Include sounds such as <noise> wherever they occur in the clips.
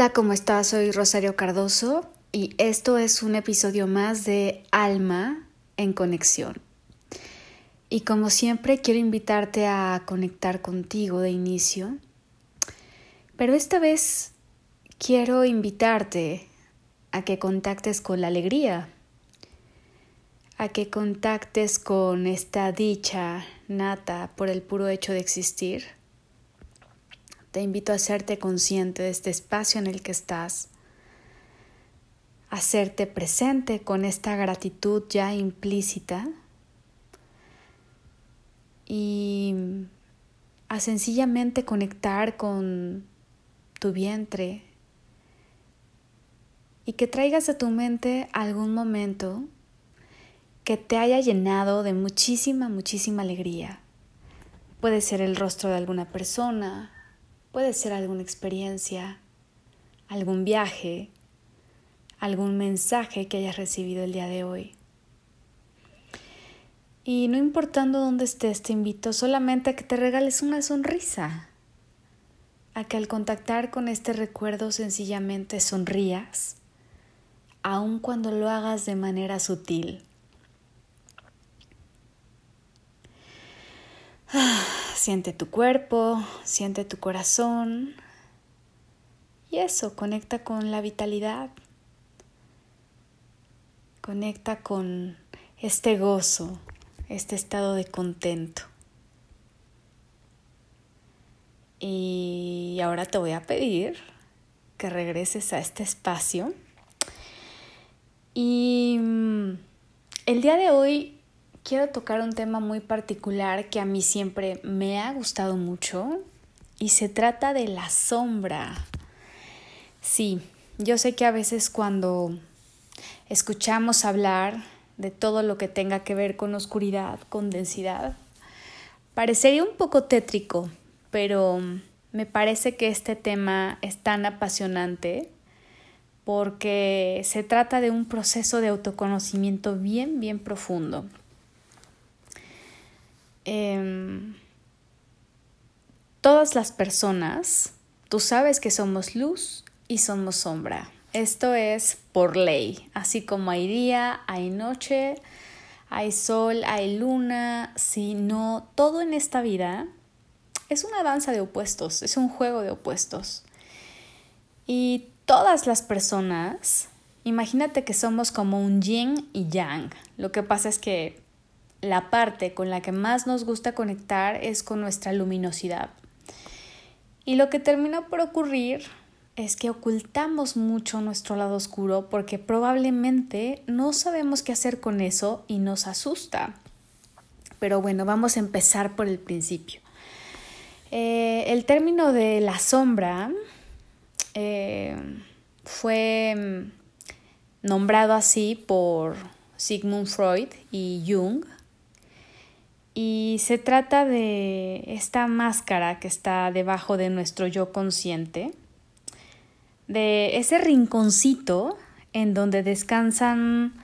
Hola, ¿cómo estás? Soy Rosario Cardoso y esto es un episodio más de Alma en Conexión. Y como siempre quiero invitarte a conectar contigo de inicio, pero esta vez quiero invitarte a que contactes con la alegría, a que contactes con esta dicha nata por el puro hecho de existir te invito a hacerte consciente de este espacio en el que estás, a hacerte presente con esta gratitud ya implícita y a sencillamente conectar con tu vientre y que traigas a tu mente algún momento que te haya llenado de muchísima, muchísima alegría. Puede ser el rostro de alguna persona, Puede ser alguna experiencia, algún viaje, algún mensaje que hayas recibido el día de hoy. Y no importando dónde estés, te invito solamente a que te regales una sonrisa, a que al contactar con este recuerdo sencillamente sonrías, aun cuando lo hagas de manera sutil. Siente tu cuerpo, siente tu corazón. Y eso, conecta con la vitalidad. Conecta con este gozo, este estado de contento. Y ahora te voy a pedir que regreses a este espacio. Y mm, el día de hoy quiero tocar un tema muy particular que a mí siempre me ha gustado mucho y se trata de la sombra. Sí, yo sé que a veces cuando escuchamos hablar de todo lo que tenga que ver con oscuridad, con densidad, parecería un poco tétrico, pero me parece que este tema es tan apasionante porque se trata de un proceso de autoconocimiento bien, bien profundo. Em, todas las personas, tú sabes que somos luz y somos sombra. Esto es por ley, así como hay día, hay noche, hay sol, hay luna, si no, todo en esta vida es una danza de opuestos, es un juego de opuestos. Y todas las personas, imagínate que somos como un yin y yang. Lo que pasa es que la parte con la que más nos gusta conectar es con nuestra luminosidad. Y lo que termina por ocurrir es que ocultamos mucho nuestro lado oscuro porque probablemente no sabemos qué hacer con eso y nos asusta. Pero bueno, vamos a empezar por el principio. Eh, el término de la sombra eh, fue mm, nombrado así por Sigmund Freud y Jung y se trata de esta máscara que está debajo de nuestro yo consciente, de ese rinconcito en donde descansan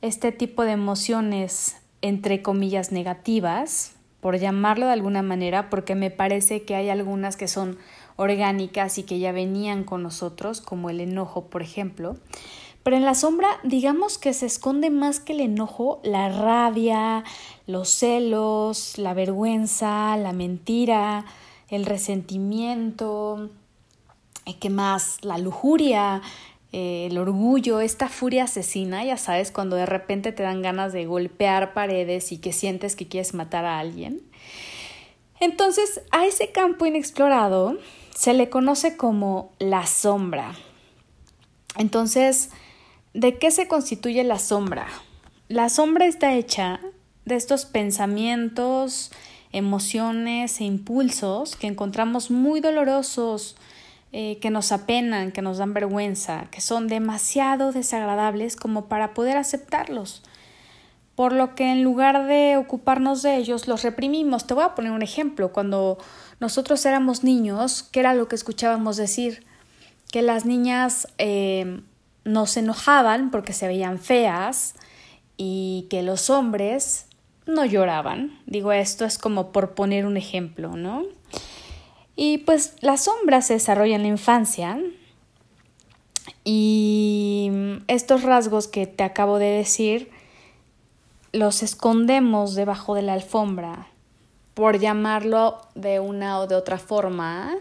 este tipo de emociones entre comillas negativas, por llamarlo de alguna manera, porque me parece que hay algunas que son orgánicas y que ya venían con nosotros, como el enojo, por ejemplo, pero en la sombra, digamos que se esconde más que el enojo, la rabia, los celos, la vergüenza, la mentira, el resentimiento, eh, ¿qué más? La lujuria, eh, el orgullo, esta furia asesina, ya sabes, cuando de repente te dan ganas de golpear paredes y que sientes que quieres matar a alguien. Entonces, a ese campo inexplorado se le conoce como la sombra. Entonces, ¿De qué se constituye la sombra? La sombra está hecha de estos pensamientos, emociones e impulsos que encontramos muy dolorosos, eh, que nos apenan, que nos dan vergüenza, que son demasiado desagradables como para poder aceptarlos. Por lo que en lugar de ocuparnos de ellos, los reprimimos. Te voy a poner un ejemplo. Cuando nosotros éramos niños, ¿qué era lo que escuchábamos decir? Que las niñas eh, no se enojaban porque se veían feas y que los hombres no lloraban. Digo, esto es como por poner un ejemplo, ¿no? Y pues la sombra se desarrolla en la infancia Y estos rasgos que te acabo de decir los escondemos debajo de la alfombra, por llamarlo de una o de otra forma,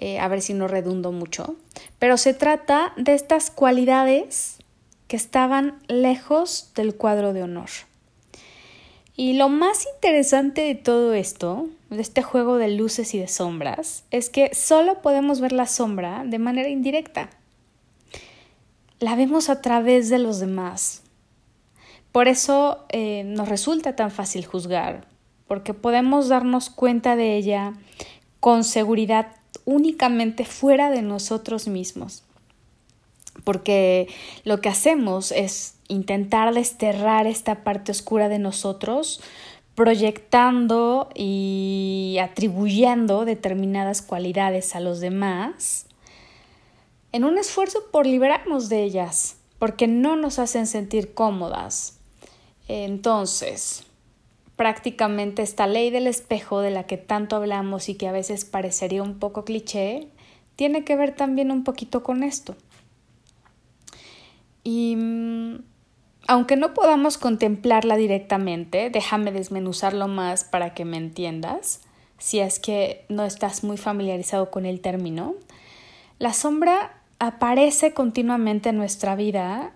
a ver si no redundo mucho, pero se trata de estas cualidades que estaban lejos del cuadro de honor. Y lo más interesante de todo esto, de este juego de luces y de sombras, es que solo podemos ver la sombra de manera indirecta. La vemos a través de los demás. Por eso eh, nos resulta tan fácil juzgar, porque podemos darnos cuenta de ella con seguridad únicamente fuera de nosotros mismos. Porque lo que hacemos es intentar desterrar esta parte oscura de nosotros, proyectando y atribuyendo determinadas cualidades a los demás, en un esfuerzo por liberarnos de ellas, porque no nos hacen sentir cómodas. Entonces, prácticamente esta ley del espejo de la que tanto hablamos y que a veces parecería un poco cliché, tiene que ver también un poquito con esto. Y mm, aunque no podamos contemplarla directamente, déjame desmenuzarlo más para que me entiendas, si es que no estás muy familiarizado con el término. La sombra aparece continuamente en nuestra vida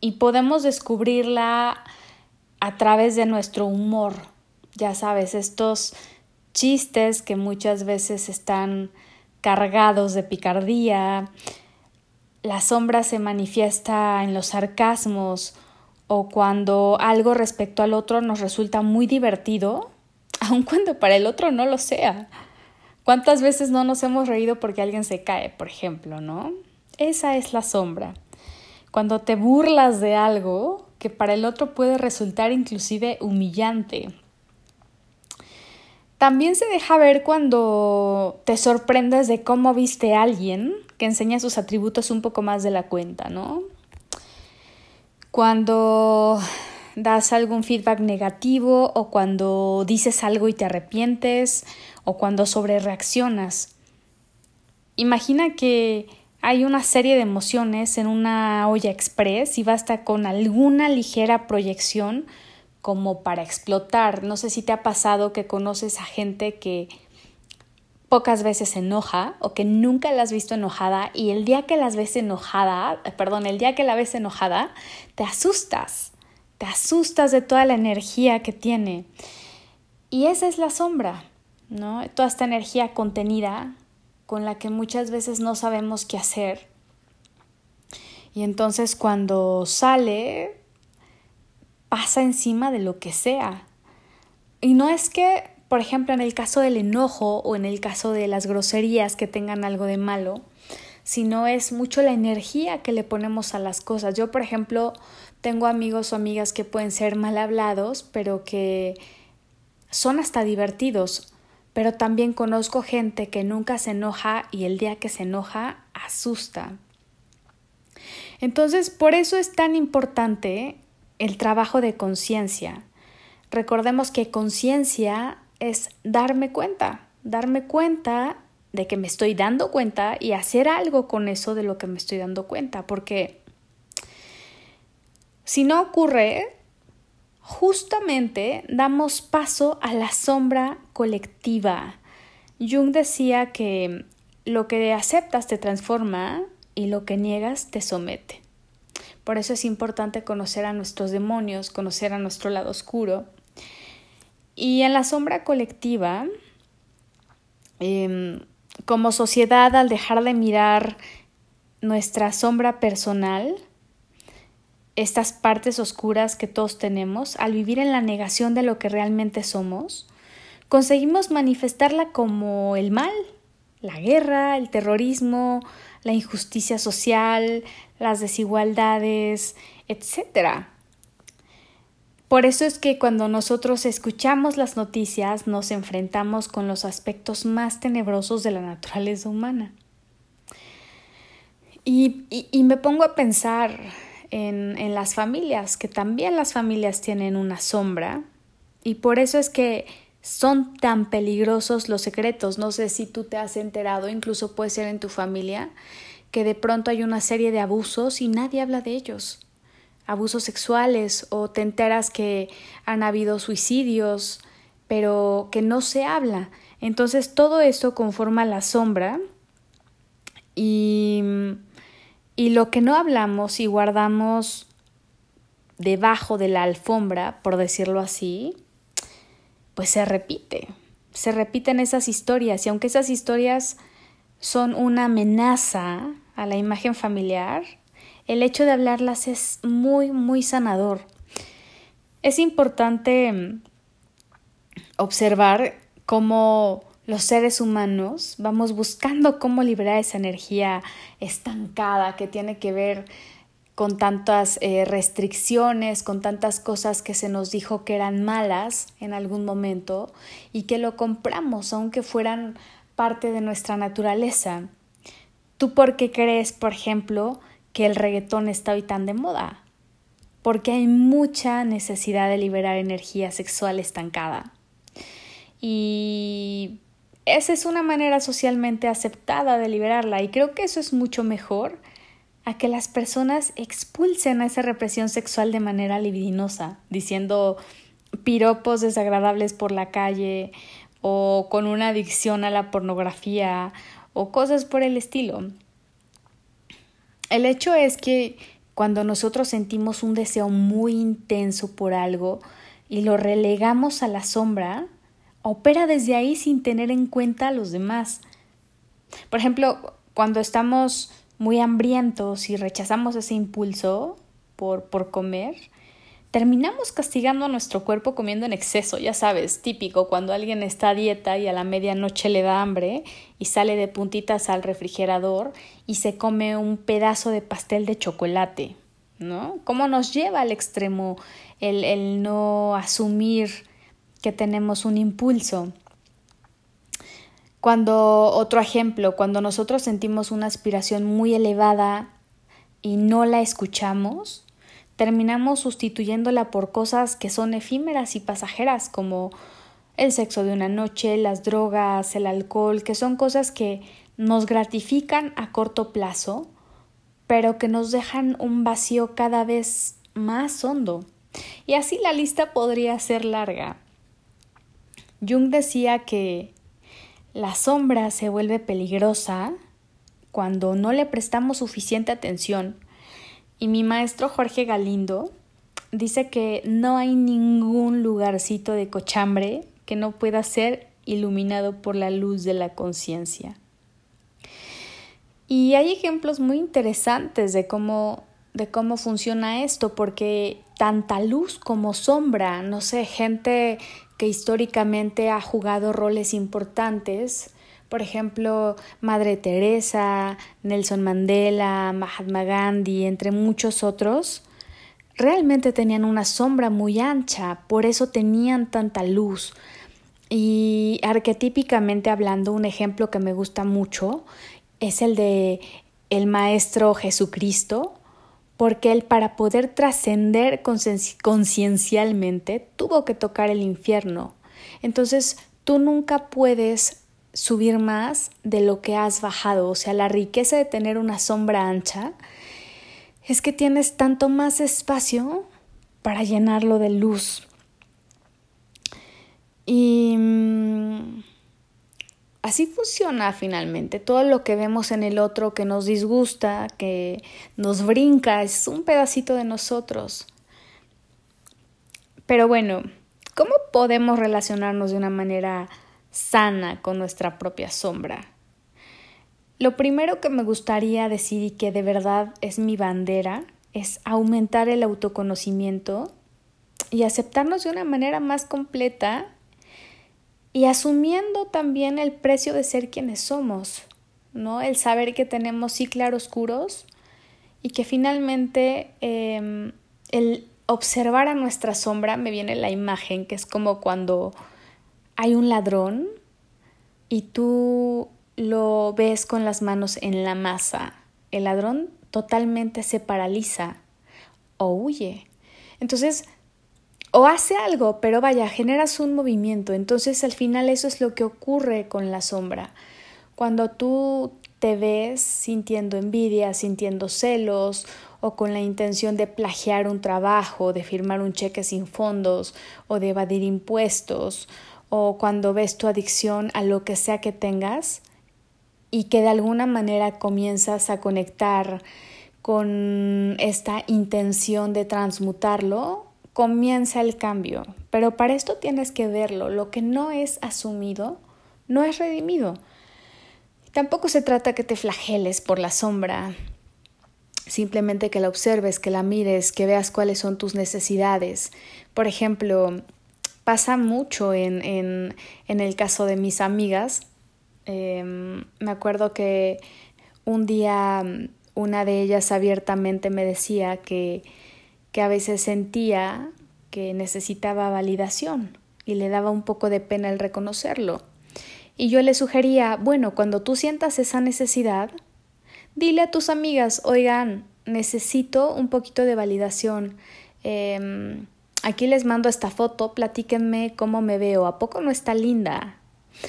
y podemos descubrirla a través de nuestro humor. Ya sabes, estos chistes que muchas veces están cargados de picardía. La sombra se manifiesta en los sarcasmos o cuando algo respecto al otro nos resulta muy divertido, <laughs> aun cuando para el otro no lo sea. ¿Cuántas veces no nos hemos reído porque alguien se cae, por ejemplo, no? Esa es la sombra. Cuando te burlas de algo que para el otro puede resultar inclusive humillante. También se deja ver cuando te sorprendes de cómo viste a alguien que enseña sus atributos un poco más de la cuenta, ¿no? cuando das algún feedback negativo o cuando dices algo y te arrepientes o cuando sobrereaccionas. Imagina que hay una serie de emociones en una olla express y basta con alguna ligera proyección como para explotar. No sé si te ha pasado que conoces a gente que pocas veces se enoja o que nunca la has visto enojada y el día que las ves enojada, eh, perdón, el día que la ves enojada, te asustas, te asustas de toda la energía que tiene. Y esa es la sombra, ¿no? Toda esta energía contenida con la que muchas veces no sabemos qué hacer. Y entonces cuando sale, pasa encima de lo que sea. Y no es que por ejemplo, en el caso del enojo o en el caso de las groserías que tengan algo de malo, sino es mucho la energía que le ponemos a las cosas. Yo, por ejemplo, tengo amigos o amigas que pueden ser mal hablados, pero que son hasta divertidos, pero también conozco gente que nunca se enoja y el día que se enoja asusta. Entonces, por eso es tan importante el trabajo de conciencia. Recordemos que conciencia es darme cuenta, darme cuenta de que me estoy dando cuenta y hacer algo con eso de lo que me estoy dando cuenta, porque si no ocurre, justamente damos paso a la sombra colectiva. Jung decía que lo que aceptas te transforma y lo que niegas te somete. Por eso es importante conocer a nuestros demonios, conocer a nuestro lado oscuro y en la sombra colectiva, em, como sociedad, al dejar de mirar nuestra sombra personal, estas partes oscuras que todos tenemos, al vivir en la negación de lo que realmente somos, conseguimos manifestarla como el mal, la guerra, el terrorismo, la injusticia social, las desigualdades, etc. Por eso es que cuando nosotros escuchamos las noticias nos enfrentamos con los aspectos más tenebrosos de la naturaleza humana. Y, me pongo a pensar en, en las familias, que también las familias tienen una sombra, y por eso es que son tan peligrosos los secretos. No sé si tú te has enterado, incluso puede ser en tu familia, que de pronto hay una serie de abusos y nadie habla de ellos. Abusos sexuales o te enteras que han habido suicidios, pero que no se habla. Entonces todo eso conforma la sombra y, y lo que no hablamos y guardamos debajo de la alfombra, por decirlo así, pues se repite. Se repiten esas historias y aunque esas historias son una amenaza a la imagen familiar, el hecho de hablarlas es muy, muy sanador. Es importante observar cómo los seres humanos vamos buscando cómo liberar esa energía estancada que tiene que ver con tantas eh, restricciones, con tantas cosas que se nos dijo que eran malas en algún momento y que lo compramos aunque fueran parte de nuestra naturaleza. ¿Tú por qué crees, por ejemplo, que el reggaetón está hoy tan de moda? Porque hay mucha necesidad de liberar energía sexual estancada. Y esa es una manera socialmente aceptada de liberarla y creo que eso es mucho mejor a que las personas expulsen a esa represión sexual de manera libidinosa, diciendo piropos desagradables por la calle o con una adicción a la pornografía o cosas por el estilo. El hecho es que cuando nosotros sentimos un deseo muy intenso por algo y lo relegamos a la sombra, opera desde ahí sin tener en cuenta a los demás. Por ejemplo, cuando estamos muy hambrientos y rechazamos ese impulso por, por comer, terminamos castigando a nuestro cuerpo comiendo en exceso, ya sabes, típico cuando alguien está a dieta y a la medianoche le da hambre y sale de puntitas al refrigerador y se come un pedazo de pastel de chocolate, ¿no? ¿Cómo nos lleva al extremo el, el no asumir que tenemos un impulso? Cuando, otro ejemplo, cuando nosotros sentimos una aspiración muy elevada y no la escuchamos, terminamos sustituyéndola por cosas que son efímeras y pasajeras, como el sexo de una noche, las drogas, el alcohol, que son cosas que nos gratifican a corto plazo, pero que nos dejan un vacío cada vez más hondo. Y así la lista podría ser larga. Jung decía que la sombra se vuelve peligrosa cuando no le prestamos suficiente atención. Y mi maestro Jorge Galindo dice que no hay ningún lugarcito de cochambre que no pueda ser iluminado por la luz de la conciencia. Y hay ejemplos muy interesantes de cómo, de cómo funciona esto, porque tanta luz como sombra, no sé, gente que históricamente ha jugado roles importantes, por ejemplo, Madre Teresa, Nelson Mandela, Mahatma Gandhi, entre muchos otros, realmente tenían una sombra muy ancha, por eso tenían tanta luz. Y arquetípicamente hablando, un ejemplo que me gusta mucho es el de el Maestro Jesucristo, porque él para poder trascender conciencialmente tuvo que tocar el infierno. Entonces tú nunca puedes subir más de lo que has bajado, o sea, la riqueza de tener una sombra ancha es que tienes tanto más espacio para llenarlo de luz. Y mm, así funciona finalmente. Todo lo que vemos en el otro que nos disgusta, que nos brinca, es un pedacito de nosotros. Pero bueno, ¿cómo podemos relacionarnos de una manera sana con nuestra propia sombra? Lo primero que me gustaría decir y que de verdad es mi bandera es aumentar el autoconocimiento y aceptarnos de una manera más completa y asumiendo también el precio de ser quienes somos, ¿no? El saber que tenemos sí claroscuros y que finalmente em, el observar a nuestra sombra me viene la imagen que es como cuando hay un ladrón y tú lo ves con las manos en la masa. El ladrón totalmente se paraliza o huye. Entonces, o hace algo, pero vaya, generas un movimiento. Entonces al final eso es lo que ocurre con la sombra. Cuando tú te ves sintiendo envidia, sintiendo celos o con la intención de plagiar un trabajo, de firmar un cheque sin fondos o de evadir impuestos o cuando ves tu adicción a lo que sea que tengas y que de alguna manera comienzas a conectar con esta intención de transmutarlo, comienza el cambio. Pero para esto tienes que verlo. Lo que no es asumido no es redimido. Tampoco se trata que te flageles por la sombra, simplemente que la observes, que la mires, que veas cuáles son tus necesidades. Por ejemplo, pasa mucho en, en, en el caso de mis amigas. Em, me acuerdo que un día una de ellas abiertamente me decía que, que a veces sentía que necesitaba validación y le daba un poco de pena el reconocerlo. Y yo le sugería, bueno, cuando tú sientas esa necesidad, dile a tus amigas, oigan, necesito un poquito de validación. Em, aquí les mando esta foto, platíquenme cómo me veo, ¿a poco no está linda?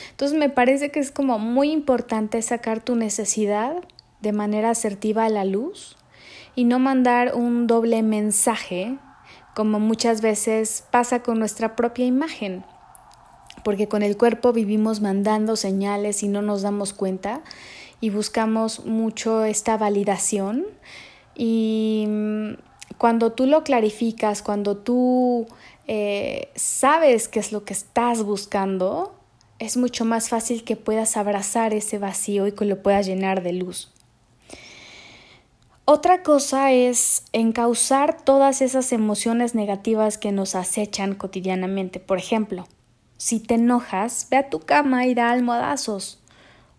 Entonces me parece que es como muy importante sacar tu necesidad de manera asertiva a la luz y no mandar un doble mensaje como muchas veces pasa con nuestra propia imagen porque con el cuerpo vivimos mandando señales y no nos damos cuenta y buscamos mucho esta validación y mm, cuando tú lo clarificas, cuando tú eh, sabes qué es lo que estás buscando, es mucho más fácil que puedas abrazar ese vacío y que lo puedas llenar de luz. Otra cosa es encauzar todas esas emociones negativas que nos acechan cotidianamente. Por ejemplo, si te enojas, ve a tu cama y da almohadazos.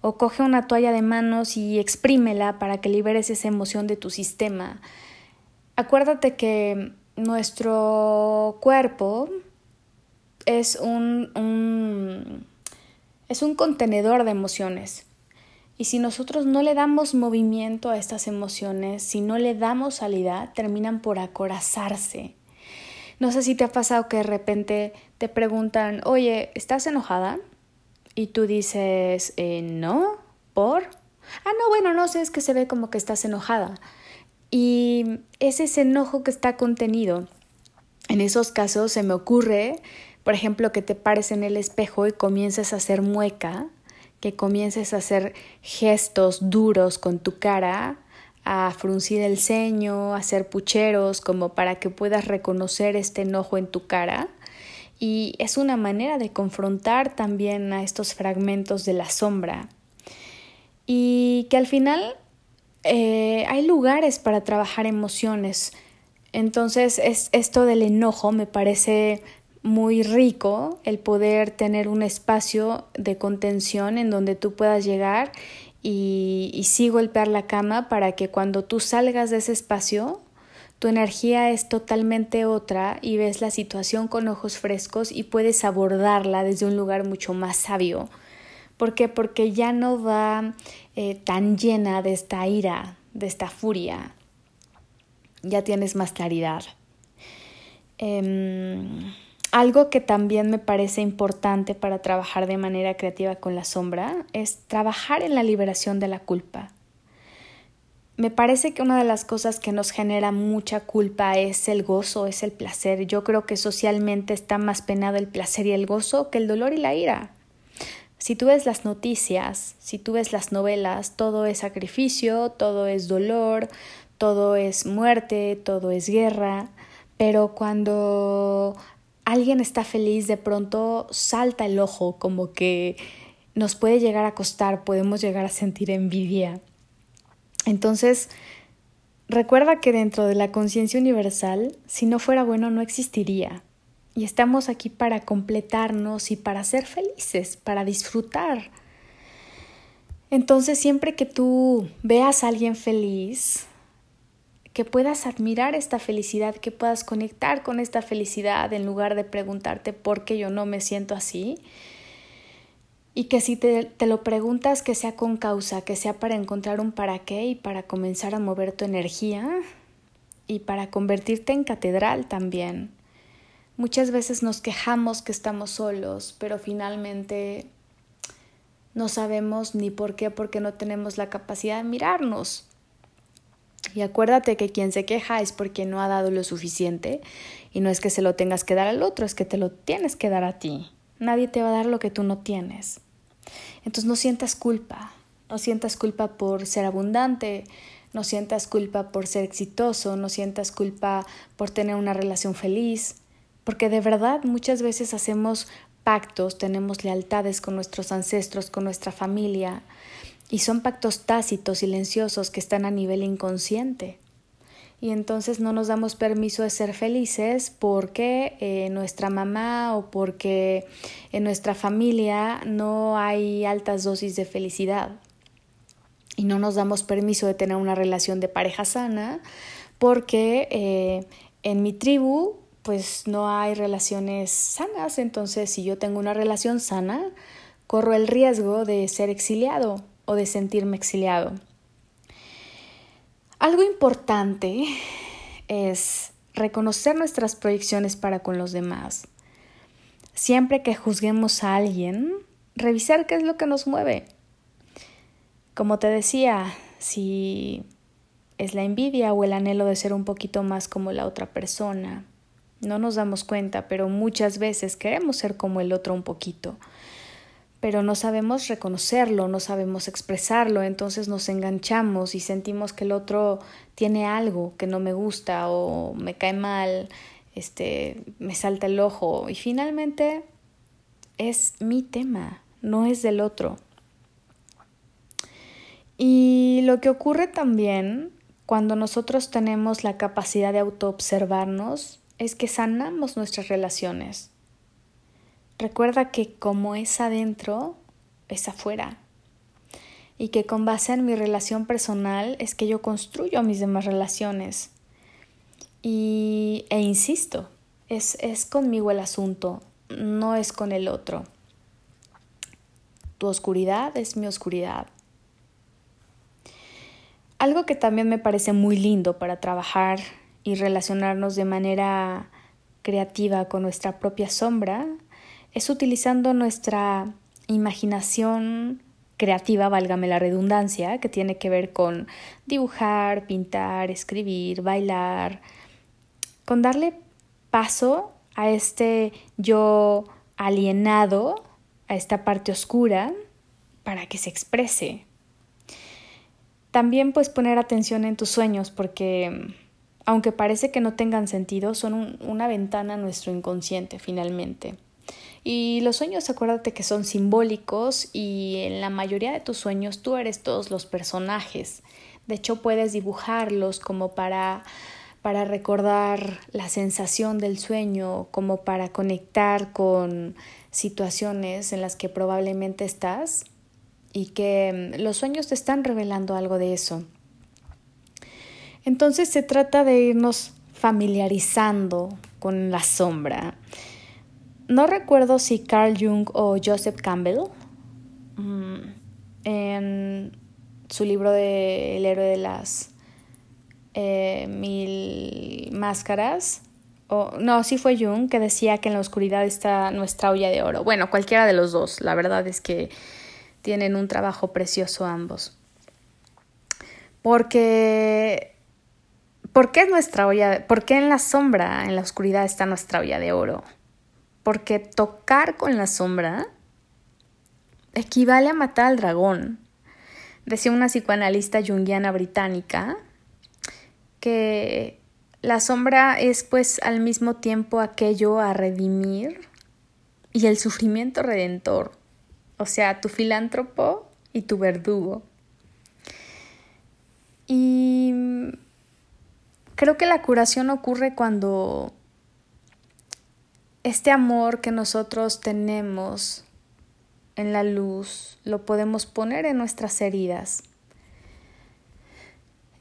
O coge una toalla de manos y exprímela para que liberes esa emoción de tu sistema. Acuérdate que nuestro cuerpo es un, un, es un contenedor de emociones. Y si nosotros no le damos movimiento a estas emociones, si no le damos salida, terminan por acorazarse no sé si te ha pasado que de repente te preguntan, oye, ¿estás enojada? Y tú dices, eh, no, ¿por? Ah, no, bueno, no sé, es que se ve como que estás enojada. Y es ese enojo que está contenido. En esos casos se me ocurre, por ejemplo, que te pares en el espejo y comiences a hacer mueca, que comiences a hacer gestos duros con tu cara a fruncir el ceño, a hacer pucheros, como para que puedas reconocer este enojo en tu cara. Y es una manera de confrontar también a estos fragmentos de la sombra. Y que al final eh, hay lugares para trabajar emociones. Entonces, es, esto del enojo me parece muy rico el poder tener un espacio de contención en donde tú puedas llegar y, y sí golpear la cama para que cuando tú salgas de ese espacio tu energía es totalmente otra y ves la situación con ojos frescos y puedes abordarla desde un lugar mucho más sabio. ¿Por qué? Porque ya no va eh, tan llena de esta ira, de esta furia. Ya tienes más claridad. Em, algo que también me parece importante para trabajar de manera creativa con la sombra es trabajar en la liberación de la culpa. Me parece que una de las cosas que nos genera mucha culpa es el gozo, es el placer. Yo creo que socialmente está más penado el placer y el gozo que el dolor y la ira. Si tú ves las noticias, si tú ves las novelas, todo es sacrificio, todo es dolor, todo es muerte, todo es guerra, pero cuando alguien está feliz, de pronto salta el ojo, como que nos puede llegar a costar, podemos llegar a sentir envidia. Entonces, recuerda que dentro de la conciencia universal, si no fuera bueno, no existiría. Y estamos aquí para completarnos y para ser felices, para disfrutar. Entonces, siempre que tú veas a alguien feliz, que puedas admirar esta felicidad, que puedas conectar con esta felicidad en lugar de preguntarte por qué yo no me siento así. Y que si te, te, lo preguntas, que sea con causa, que sea para encontrar un para qué y para comenzar a mover tu energía y para convertirte en catedral también. Muchas veces nos quejamos que estamos solos, pero finalmente No sabemos ni por qué, porque no tenemos la capacidad de mirarnos. Y acuérdate que quien se queja es porque no ha dado lo suficiente y no es que se lo tengas que dar al otro, es que te lo tienes que dar a ti. Nadie te va a dar lo que tú no tienes. Entonces no sientas culpa, no sientas culpa por ser abundante, no sientas culpa por ser exitoso, no sientas culpa por tener una relación feliz, porque de verdad muchas veces hacemos pactos, tenemos lealtades con nuestros ancestros, con nuestra familia, y son pactos tácitos, silenciosos, que están a nivel inconsciente. Y entonces no nos damos permiso de ser felices porque eh, nuestra mamá o porque en nuestra familia no hay altas dosis de felicidad. Y no nos damos permiso de tener una relación de pareja sana porque eh, en mi tribu pues no hay relaciones sanas. Entonces si yo tengo una relación sana, corro el riesgo de ser exiliado o de sentirme exiliado. Algo importante es reconocer nuestras proyecciones para con los demás. Siempre que juzguemos a alguien, revisar qué es lo que nos mueve. Como te decía, si es la envidia o el anhelo de ser un poquito más como la otra persona. No nos damos cuenta, pero muchas veces queremos ser como el otro un poquito pero no sabemos reconocerlo, no sabemos expresarlo, entonces nos enganchamos y sentimos que el otro tiene algo que no me gusta o me cae mal, este, me salta el ojo y finalmente es mi tema, no es del otro. Y lo que ocurre también cuando nosotros tenemos la capacidad de autoobservarnos es que sanamos nuestras relaciones. Recuerda que como es adentro, es afuera. Y que con base en mi relación personal es que yo construyo mis demás relaciones. Y, e insisto, es, es conmigo el asunto, no es con el otro. Tu oscuridad es mi oscuridad. Algo que también me parece muy lindo para trabajar y relacionarnos de manera creativa con nuestra propia sombra es utilizando nuestra imaginación creativa, válgame la redundancia, que tiene que ver con dibujar, pintar, escribir, bailar, con darle paso a este yo alienado, a esta parte oscura, para que se exprese. También pues poner atención en tus sueños porque aunque parece que no tengan sentido, son una ventana a nuestro inconsciente finalmente. Y los sueños, acuérdate que son simbólicos y en la mayoría de tus sueños tú eres todos los personajes. De hecho, puedes dibujarlos como para para recordar la sensación del sueño, como para conectar con situaciones en las que probablemente estás y que mm, los sueños te están revelando algo de eso. Entonces se trata de irnos familiarizando con la sombra no recuerdo si Carl Jung o Joseph Campbell mm, en su libro de El héroe de las eh, mil máscaras, o no, sí fue Jung que decía que en la oscuridad está nuestra olla de oro. Bueno, cualquiera de los dos, la verdad es que tienen un trabajo precioso ambos. Porque ¿Por qué es nuestra olla? ¿Por qué en la sombra, en la oscuridad está nuestra olla de oro? Porque tocar con la sombra equivale a matar al dragón. Decía una psicoanalista junguiana británica que la sombra es pues al mismo tiempo aquello a redimir y el sufrimiento redentor, o sea, tu filántropo y tu verdugo. Y creo que la curación ocurre cuando este amor que nosotros tenemos en la luz lo podemos poner en nuestras heridas.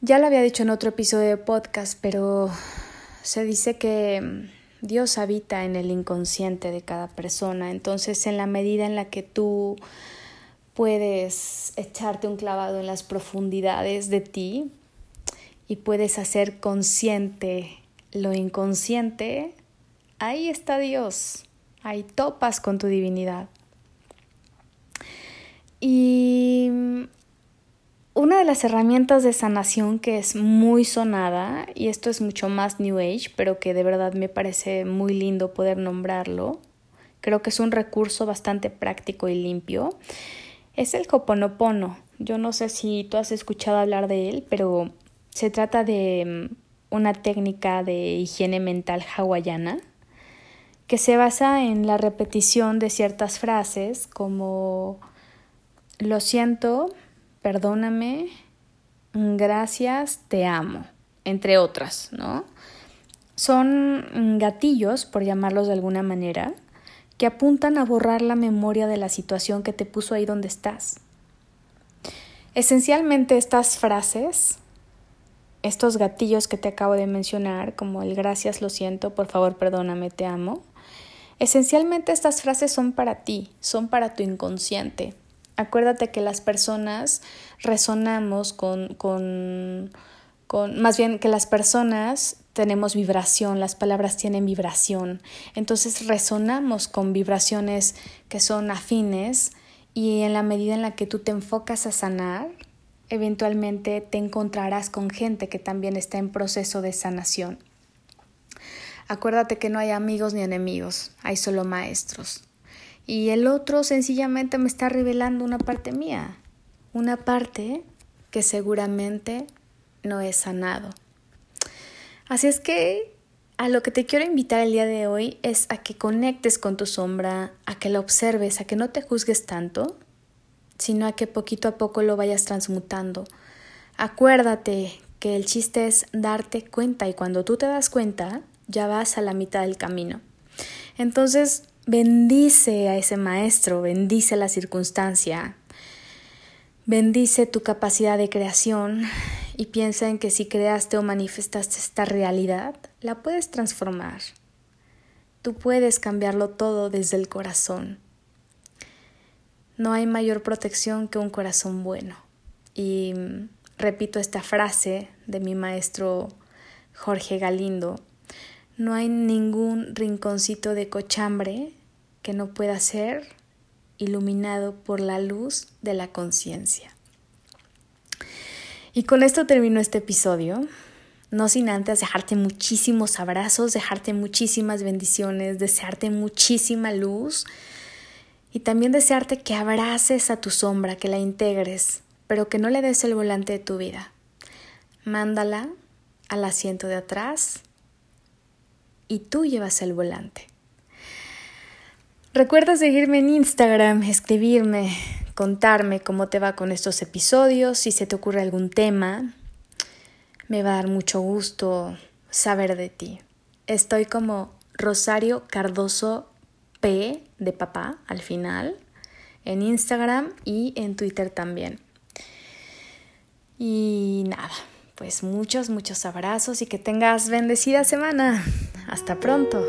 Ya lo había dicho en otro episodio de podcast, pero se dice que Dios habita en el inconsciente de cada persona, entonces en la medida en la que tú puedes echarte un clavado en las profundidades de ti y puedes hacer consciente lo inconsciente, ahí está Dios, ahí topas con tu divinidad. Y una de las herramientas de sanación que es muy sonada, y esto es mucho más New Age, pero que de verdad me parece muy lindo poder nombrarlo, creo que es un recurso bastante práctico y limpio, es el Hoponopono. Yo no sé si tú has escuchado hablar de él, pero se trata de mm, una técnica de higiene mental hawaiana que se basa en la repetición de ciertas frases como lo siento, perdóname, gracias, te amo, entre otras, ¿no? Son gatillos, por llamarlos de alguna manera, que apuntan a borrar la memoria de la situación que te puso ahí donde estás. Esencialmente estas frases, estos gatillos que te acabo de mencionar, como el gracias, lo siento, por favor, perdóname, te amo, esencialmente estas frases son para ti, son para tu inconsciente, acuérdate que las personas resonamos con, con, con, más bien que las personas tenemos vibración, las palabras tienen vibración, entonces resonamos con vibraciones que son afines y en la medida en la que tú te enfocas a sanar, eventualmente te encontrarás con gente que también está en proceso de sanación. Acuérdate que no hay amigos ni enemigos, hay solo maestros y el otro sencillamente me está revelando una parte mía, una parte que seguramente no he sanado. Así es que a lo que te quiero invitar el día de hoy es a que conectes con tu sombra, a que la observes, a que no te juzgues tanto, sino a que poquito a poco lo vayas transmutando. Acuérdate que el chiste es darte cuenta y cuando tú te das cuenta, ya vas a la mitad del camino. Entonces, Bendice a ese maestro, bendice la circunstancia, bendice tu capacidad de creación y piensa en que si creaste o manifestaste esta realidad, la puedes transformar. Tú puedes cambiarlo todo desde el corazón. No hay mayor protección que un corazón bueno. Y repito esta frase de mi maestro Jorge Galindo, no hay ningún rinconcito de cochambre que no pueda ser iluminado por la luz de la conciencia. Y con esto termino este episodio, no sin antes dejarte muchísimos abrazos, dejarte muchísimas bendiciones, desearte muchísima luz y también desearte que abraces a tu sombra, que la integres, pero que no le des el volante de tu vida. Mándala al asiento de atrás y tú llevas el volante. Recuerda seguirme en Instagram, escribirme, contarme cómo te va con estos episodios, si se te ocurre algún tema. Me va a dar mucho gusto saber de ti. Estoy como Rosario Cardoso P de papá al final, en Instagram y en Twitter también. Y nada, pues muchos, muchos abrazos y que tengas bendecida semana. Hasta pronto.